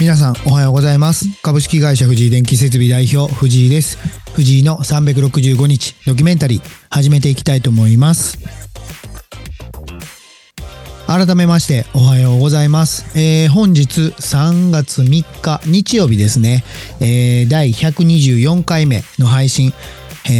皆さんおはようございます。株式会社藤井電気設備代表藤井です。藤井の365日ドキュメンタリー始めていきたいと思います。改めましておはようございます、えー、本日3月3日日曜日ですね、えー、第124回目の配信、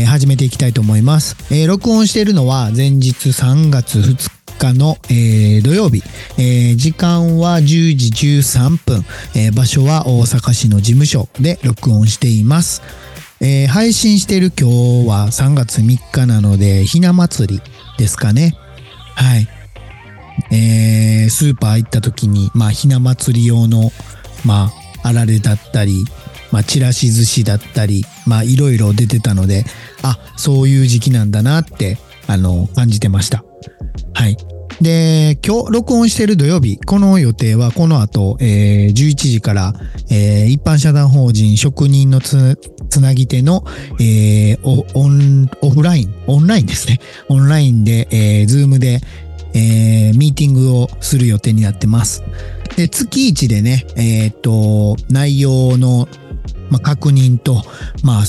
始めていきたいと思います。え、録音しているのは前日3月2日の、えー、土曜日、えー、時間は10時13分、えー、場所は大阪市の事務所で録音しています。えー、配信してる今日は3月3日なので、ひな祭りですかね。はい。えー、スーパー行った時に、まあ、ひな祭り用の、まあ、あられだったり、まあ、ちらし寿司だったり、まあ、いろいろ出てたので、あ、そういう時期なんだなって、あの、感じてました。はい。で、今日録音してる土曜日、この予定はこの後、えー、11時から、えー、一般社団法人職人のつつなぎ手の、えー、オン、オフライン、オンラインですね。オンラインで、えー、 Zoomで、えー、ミーティングをする予定になってます。で、月1でね、えー、っと、内容の、ま、確認と、まあ、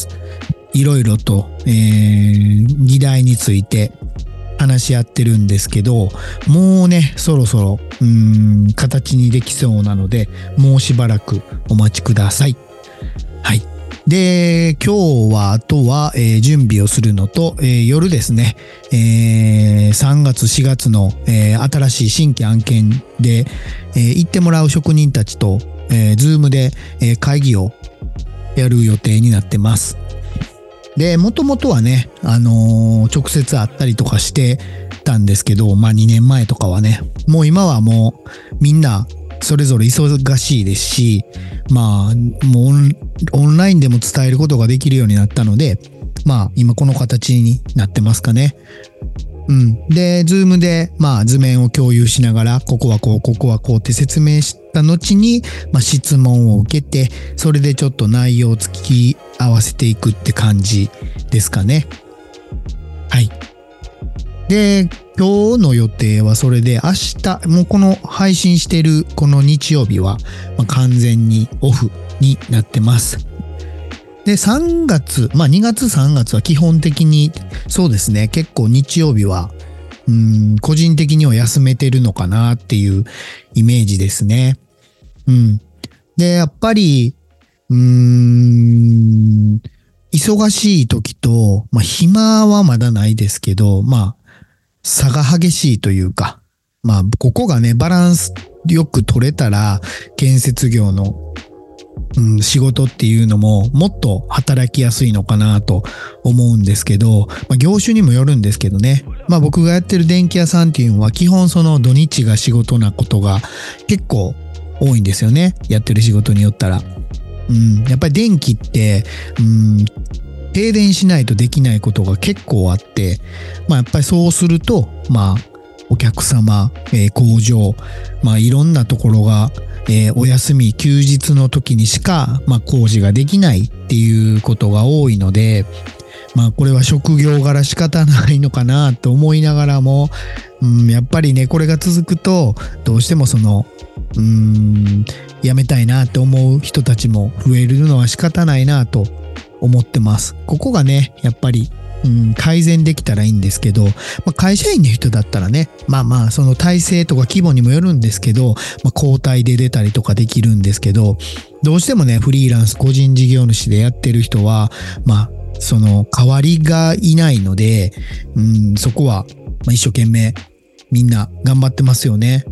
いろいろと、えー、議題について話し合ってるんですけど、もうね、そろそろ、うん、形にできそうなので、もうしばらくお待ちください。はい。で、今日は、あとは、えー、準備をするのと、えー、夜ですね、えー、3月4月の、えー、新しい新規案件で、えー、行ってもらう職人たちと、えー、ズームで、えー、会議をやる予定になってます。で、もともとはね、あのー、直接会ったりとかしてたんですけど、まあ2年前とかはね、もう今はもうみんなそれぞれ忙しいですし、まあ、もうオンラインでも伝えることができるようになったので、まあ今この形になってますかね。うん。で、ズームで、まあ図面を共有しながら、ここはこう、ここはこうって説明した後に、まあ質問を受けて、それでちょっと内容を突き合わせていくって感じですかね。はい。で、今日の予定はそれで明日、もうこの配信してるこの日曜日は、ま、完全にオフになってます。で、3月、まあ2月3月は基本的にそうですね、結構日曜日は、うん、個人的には休めてるのかなっていうイメージですね。うん。で、やっぱり、うーん、忙しい時と、まあ暇はまだないですけど、まあ差が激しいというか、まあここがね、バランスよく取れたら、建設業のうん、仕事っていうのももっと働きやすいのかなと思うんですけど、まあ、業種にもよるんですけどね。まあ僕がやってる電気屋さんっていうのは基本その土日が仕事なことが結構多いんですよね。やってる仕事によったら。うん、やっぱり電気って、うん、停電しないとできないことが結構あって、まあやっぱりそうすると、まあお客様、えー、工場、まあいろんなところがえー、お休み、休日の時にしか、まあ、工事ができないっていうことが多いので、まあ、これは職業柄仕方ないのかなと思いながらも、うん、やっぱりね、これが続くと、どうしてもその、うん、やめたいなって思う人たちも増えるのは仕方ないなと思ってます。ここがね、やっぱりうん、改善できたらいいんですけど、まあ、会社員の人だったらね、まあまあ、その体制とか規模にもよるんですけど、まあ、交代で出たりとかできるんですけど、どうしてもね、フリーランス、個人事業主でやってる人は、まあ、その代わりがいないので、うん、そこは、ま、一生懸命みんな頑張ってますよね。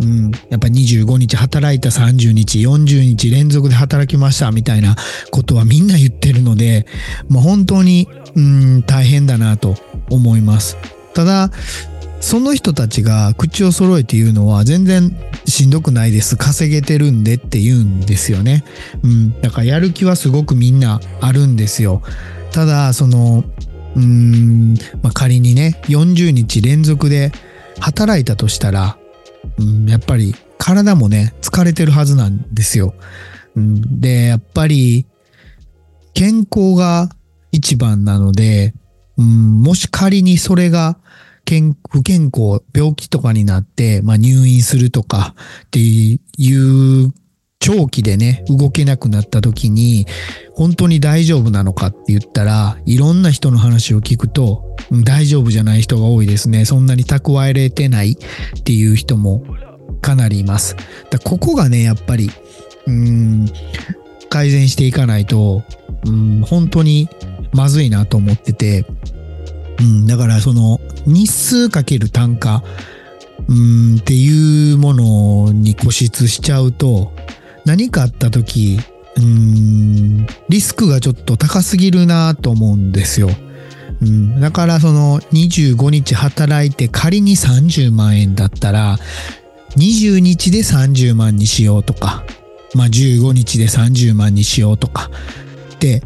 うん、やっぱ25日働いた30日、40日連続で働きましたみたいなことはみんな言ってるので、もう本当に、うん、大変だなと思います。ただ、その人たちが口を揃えて言うのは全然しんどくないです。稼げてるんでって言うんですよね。うん。だからやる気はすごくみんなあるんですよ。ただ、その、うーん、まあ、仮にね、40日連続で働いたとしたら、うん、やっぱり体もね、疲れてるはずなんですよ。うん、で、やっぱり健康が一番なので、うん、もし仮にそれが健不健康、病気とかになって、まあ、入院するとかっていう長期でね、動けなくなった時に、本当に大丈夫なのかって言ったら、いろんな人の話を聞くと、大丈夫じゃない人が多いですね。そんなに蓄えれてないっていう人もかなりいます。だここがね、やっぱり、うん、改善していかないと、うん、本当にまずいなと思ってて、うん、だからその日数かける単価、うん、っていうものに固執しちゃうと、何かあった時、うん、リスクがちょっと高すぎるなと思うんですよ。うん、だからその25日働いて仮に30万円だったら、20日で30万にしようとか、まあ15日で30万にしようとかって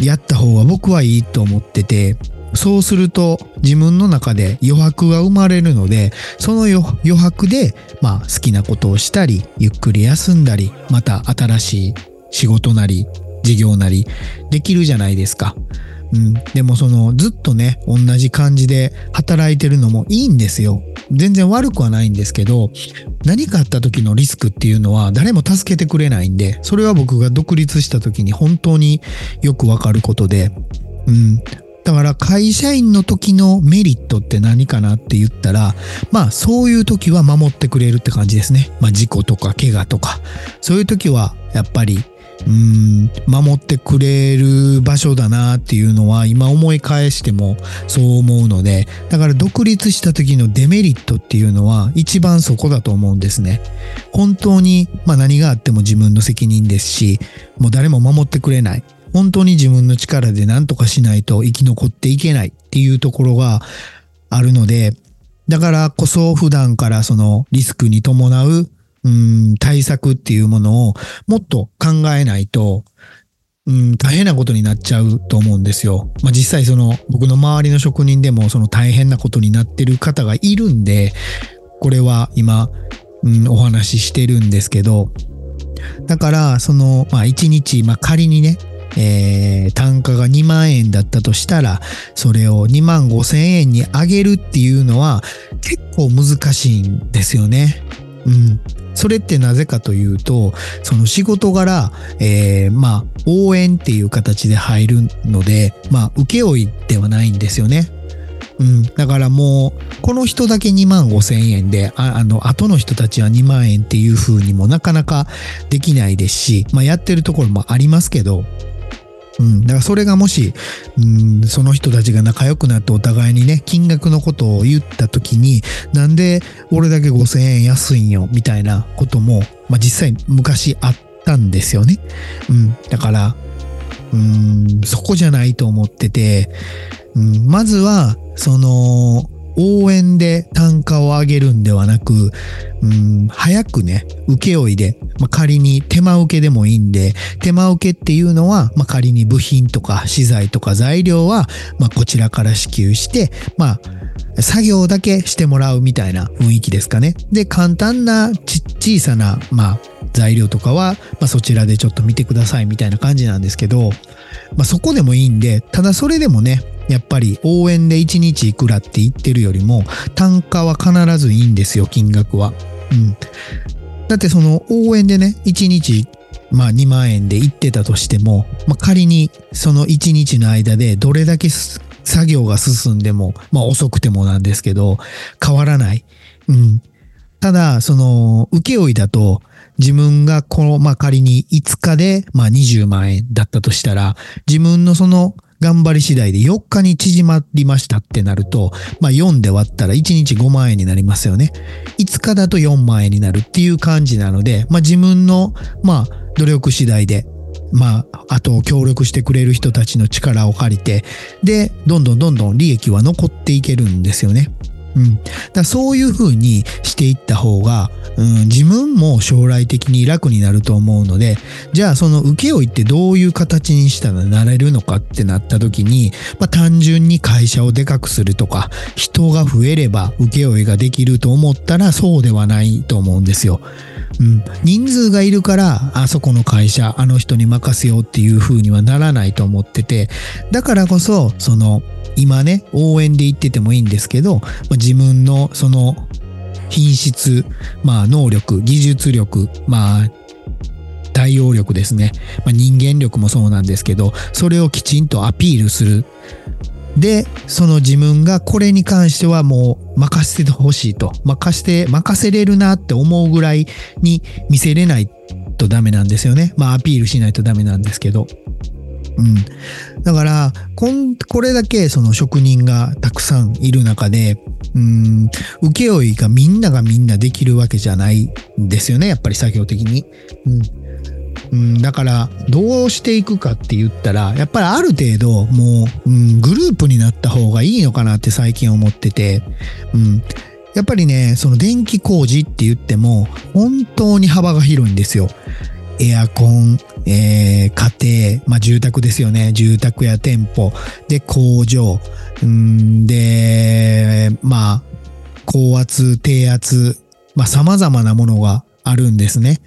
やった方が僕はいいと思ってて、そうすると自分の中で余白が生まれるので、その余白で、まあ好きなことをしたり、ゆっくり休んだり、また新しい仕事なり、事業なり、できるじゃないですか。うん。でもそのずっとね、同じ感じで働いてるのもいいんですよ。全然悪くはないんですけど、何かあった時のリスクっていうのは誰も助けてくれないんで、それは僕が独立した時に本当によくわかることで、うん。だから会社員の時のメリットって何かなって言ったら、まあそういう時は守ってくれるって感じですね。まあ事故とか怪我とか、そういう時はやっぱりうん、守ってくれる場所だなっていうのは今思い返してもそう思うので、だから独立した時のデメリットっていうのは一番そこだと思うんですね。本当に、まあ何があっても自分の責任ですし、もう誰も守ってくれない。本当に自分の力で何とかしないと生き残っていけないっていうところがあるので、だからこそ普段からそのリスクに伴ううん対策っていうものをもっと考えないと、うん、大変なことになっちゃうと思うんですよ。まあ、実際その僕の周りの職人でもその大変なことになってる方がいるんで、これは今、うん、お話ししてるんですけど、だからその、まあ1日、まあ仮にね、えー、単価が2万円だったとしたら、それを2万5千円に上げるっていうのは結構難しいんですよね。うん。それってなぜかというと、その仕事柄、えー、まあ、応援っていう形で入るので、まあ、請負ではないんですよね。うん。だからもう、この人だけ2万5千円で、ああの、後の人たちは2万円っていう風にもなかなかできないですし、まあ、やってるところもありますけど、うん。だからそれがもし、うん、その人たちが仲良くなってお互いにね、金額のことを言った時に、なんで俺だけ5000円安いんよ、みたいなことも、まあ実際昔あったんですよね。うん。だから、うん、そこじゃないと思ってて、うん、まずは、その、応援で単価を上げるんではなく、うん、早くね、請負で、まあ、仮に手間受けでもいいんで、手間受けっていうのは、まあ、仮に部品とか資材とか材料は、まあ、こちらから支給して、まあ、作業だけしてもらうみたいな雰囲気ですかね。で、簡単なち小さな、まあ、材料とかは、まあ、そちらでちょっと見てくださいみたいな感じなんですけど、まあ、そこでもいいんで、ただそれでもね、やっぱり応援で1日いくらって言ってるよりも単価は必ずいいんですよ、金額は。うん。だってその応援でね、1日まあ2万円で行ってたとしても、まあ仮にその1日の間でどれだけ作業が進んでも、まあ遅くてもなんですけど、変わらない。うん。ただ、その、請負だと、自分がこの、まあ仮に5日で、まあ20万円だったとしたら、自分のその頑張り次第で4日に縮まりましたってなると、まあ4で割ったら1日5万円になりますよね。5日だと4万円になるっていう感じなので、まあ自分の、まあ努力次第で、まあ、あと協力してくれる人たちの力を借りて、で、どんどんどんどん利益は残っていけるんですよね。うん。だそういう風にしていった方が、うん、自分も将来的に楽になると思うので、じゃあその請負ってどういう形にしたらなれるのかってなった時に、まあ単純に会社をでかくするとか、人が増えれば請負ができると思ったらそうではないと思うんですよ。うん、人数がいるから、あそこの会社、あの人に任せようっていう風にはならないと思ってて、だからこそ、その、今ね、応援で言っててもいいんですけど、まあ、自分のその品質、まあ能力、技術力、まあ対応力ですね。まあ、人間力もそうなんですけど、それをきちんとアピールする。で、その自分がこれに関してはもう任せてほしいと。任せて、任せれるなって思うぐらいに見せれないとダメなんですよね。まあアピールしないとダメなんですけど。うん。だから、こん、これだけその職人がたくさんいる中で、うん、請負がみんながみんなできるわけじゃないんですよね。やっぱり作業的に。うん。うん、だからどうしていくかって言ったらやっぱりある程度もう、うん、グループになった方がいいのかなって最近思ってて、うん、やっぱりねその電気工事って言っても本当に幅が広いんですよ。エアコン、えー、家庭、まあ住宅ですよね。住宅や店舗、で工場、んで、まあ高圧、低圧、まあ様々なものがあるんですね。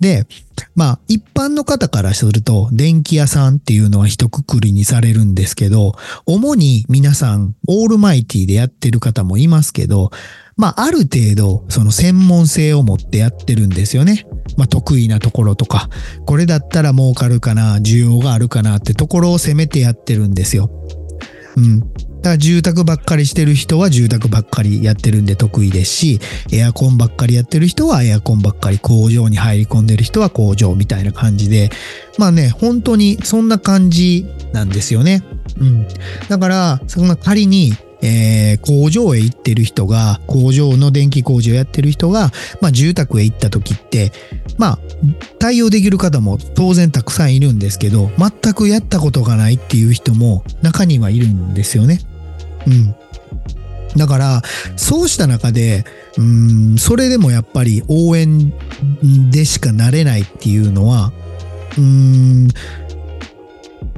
で、まあ、一般の方からすると、電気屋さんっていうのは一括りにされるんですけど、主に皆さん、オールマイティでやってる方もいますけど、まあ、ある程度、その専門性を持ってやってるんですよね。まあ、得意なところとか、これだったら儲かるかな、需要があるかなってところを攻めてやってるんですよ。うん。だから住宅ばっかりしてる人は住宅ばっかりやってるんで得意ですし、エアコンばっかりやってる人はエアコンばっかり工場に入り込んでる人は工場みたいな感じで、まあね、本当にそんな感じなんですよね。うん。だから、そんな仮にえー、工場へ行ってる人が、工場の電気工事をやってる人が、まあ、住宅へ行った時って、まあ、対応できる方も当然たくさんいるんですけど、全くやったことがないっていう人も中にはいるんですよね。うん。だから、そうした中で、うん、それでもやっぱり応援でしかなれないっていうのは、うん、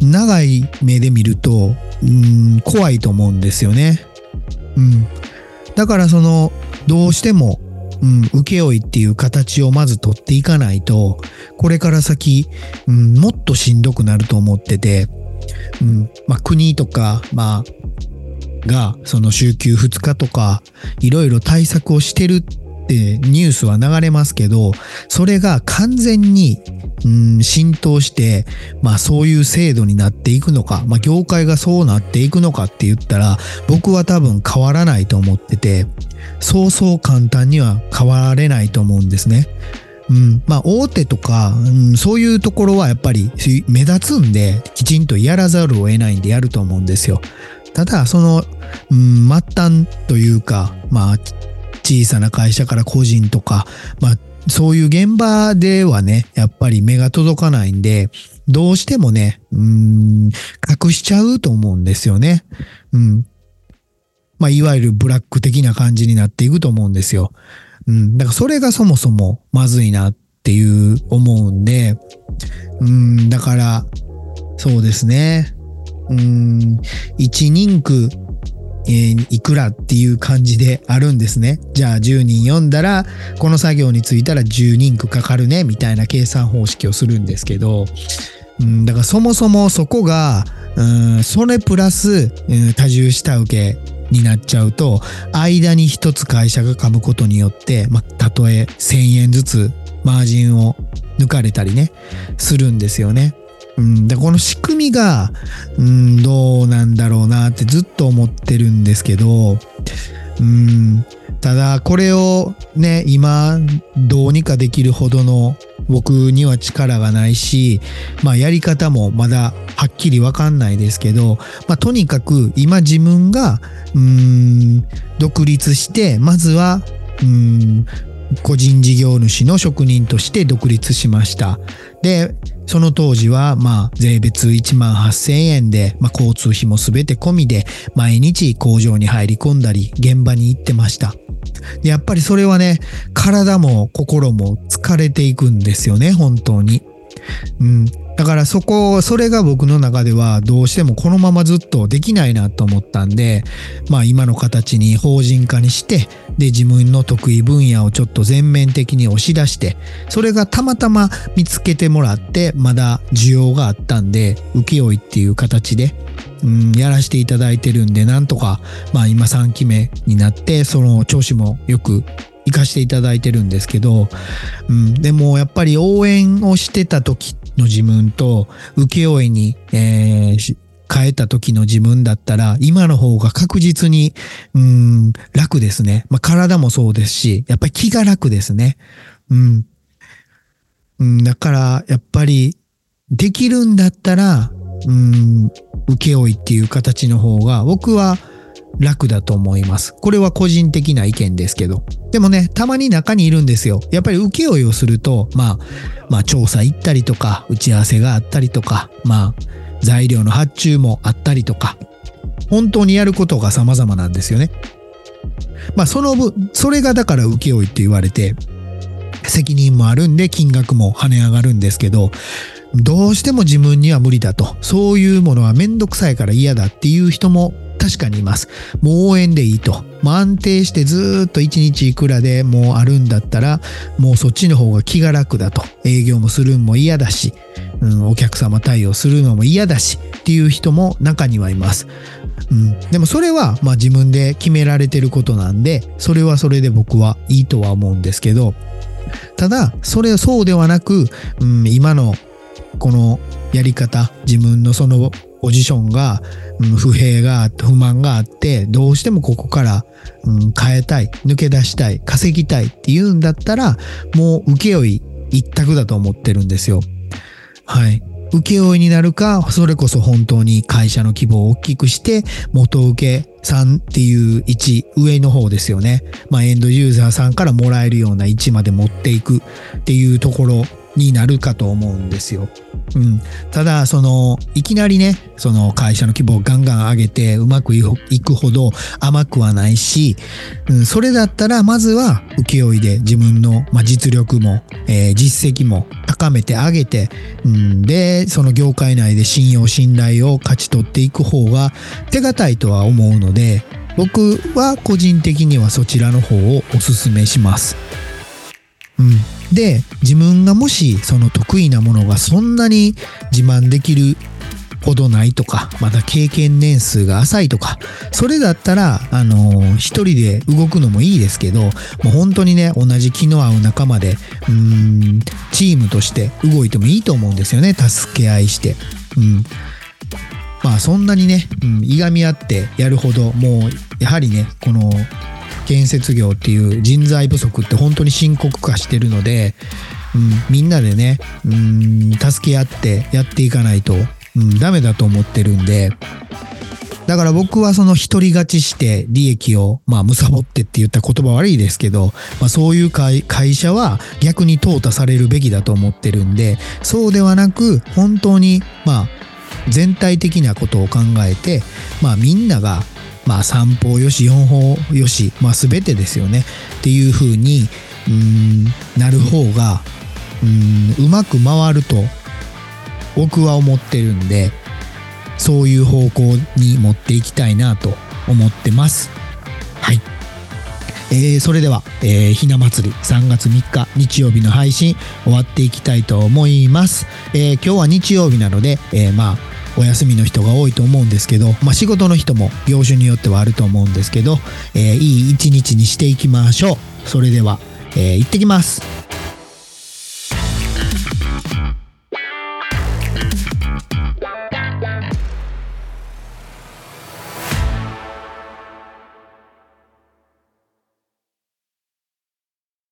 長い目で見ると、うん、怖いと思うんですよね。うん。だからその、どうしても、うん、請負っていう形をまず取っていかないと、これから先、うん、もっとしんどくなると思ってて、うん、まあ国とか、まあ、が、その週休2日とか、いろいろ対策をしてるってニュースは流れますけど、それが完全に、うん、浸透して、まあそういう制度になっていくのか、まあ業界がそうなっていくのかって言ったら、僕は多分変わらないと思ってて、そうそう簡単には変わられないと思うんですね。うん、まあ大手とか、うん、そういうところはやっぱり目立つんで、きちんとやらざるを得ないんでやると思うんですよ。ただ、その、うん、末端というか、まあ、小さな会社から個人とか、まあ、そういう現場ではね、やっぱり目が届かないんで、どうしてもね、うん、隠しちゃうと思うんですよね。うん。まあ、いわゆるブラック的な感じになっていくと思うんですよ。うん。だからそれがそもそもまずいなっていう思うんで、うん、だから、そうですね。うん、1人区、えー、いくらっていう感じであるんですね。じゃあ10人読んだら、この作業についたら10人区かかるね、みたいな計算方式をするんですけど、うん、だからそもそもそこが、うん、それプラス、うん、多重下請けになっちゃうと、間に一つ会社が噛むことによって、まあ、たとえ1000円ずつマージンを抜かれたりね、するんですよね。うん、でこの仕組みが、うん、どうなんだろうなってずっと思ってるんですけど、うん、ただこれをね、今どうにかできるほどの僕には力がないし、まあやり方もまだはっきりわかんないですけど、まあとにかく今自分が、うん、独立して、まずは、うん、個人事業主の職人として独立しました。で、その当時は、まあ、税別1万8000円で、まあ、交通費もすべて込みで、毎日工場に入り込んだり、現場に行ってました。でやっぱりそれはね、体も心も疲れていくんですよね、本当に。うん。だからそこ、それが僕の中ではどうしてもこのままずっとできないなと思ったんで、まあ今の形に法人化にして、で自分の得意分野をちょっと全面的に押し出して、それがたまたま見つけてもらって、まだ需要があったんで、請負っていう形で、うん、やらせていただいてるんで、なんとか、まあ今3期目になって、その調子もよく行かせていただいてるんですけど、うん、でもやっぱり応援をしてた時の自分と請負いに、えー、変えた時の自分だったら、今の方が確実に、うん、楽ですね。まあ、体もそうですし、やっぱり気が楽ですね。うん。うん、だから、やっぱり、できるんだったら、うん、請負っていう形の方が、僕は楽だと思います。これは個人的な意見ですけど。でもね、たまに中にいるんですよ。やっぱり請負をすると、まあ、まあ調査行ったりとか、打ち合わせがあったりとか、まあ、材料の発注もあったりとか、本当にやることが様々なんですよね。まあその分、それがだから請負って言われて、責任もあるんで金額も跳ね上がるんですけど、どうしても自分には無理だと。そういうものはめんどくさいから嫌だっていう人も確かにいます。もう応援でいいと。もう安定してずっと1日いくらでもうあるんだったら、もうそっちの方が気が楽だと。営業もするんも嫌だし、うん、お客様対応するのも嫌だしっていう人も中にはいます。うん、でもそれはまあ自分で決められてることなんで、それはそれで僕はいいとは思うんですけど、ただ、それそうではなく、うん、今のこのやり方、自分のそのポジションが、うん、不平があって、不満があって、どうしてもここから、うん、変えたい、抜け出したい、稼ぎたいっていうんだったら、もう請負一択だと思ってるんですよ。はい。請負になるか、それこそ本当に会社の規模を大きくして、元請けさんっていう位置、上の方ですよね。まあ、エンドユーザーさんからもらえるような位置まで持っていくっていうところになるかと思うんですよ。うん。ただ、その、いきなりね、その会社の規模をガンガン上げてうまくいくほど甘くはないし、うん、それだったらまずは請負で自分の、まあ、実力も、えー、実績も高めてあげて、うん、で、その業界内で信用信頼を勝ち取っていく方が手堅いとは思うので、僕は個人的にはそちらの方をお勧めします。うん。で、自分がもしその得意なものがそんなに自慢できるほどないとか、まだ経験年数が浅いとか、それだったら、あの一人で動くのもいいですけど、もう本当にね、同じ気の合う仲間で、うん、チームとして動いてもいいと思うんですよね、助け合いして。うん。まあそんなにね、うん、いがみ合ってやるほど、もう、やはりね、この、建設業っていう人材不足って本当に深刻化してるので、うん、みんなでね、うん、助け合ってやっていかないと、うん、ダメだと思ってるんで、だから僕はその一人勝ちして利益を、まあ、むさぼってって言った言葉悪いですけど、まあ、そういう会社は逆に淘汰されるべきだと思ってるんで、そうではなく、本当に、まあ、全体的なことを考えて、まあ、みんながまあ3歩よし4歩よし、まあ全てですよねっていう風にうんなる方がうんうまく回ると僕は思ってるんでそういう方向に持っていきたいなと思ってます。はい。えー、それでは、えー、ひな祭り3月3日日曜日の配信終わっていきたいと思います。えー、今日は日曜日なので、えー、まあお休みの人が多いと思うんですけど、まあ、仕事の人も業種によってはあると思うんですけど、えー、いい一日にしていきましょう。それでは、えー、行ってきます。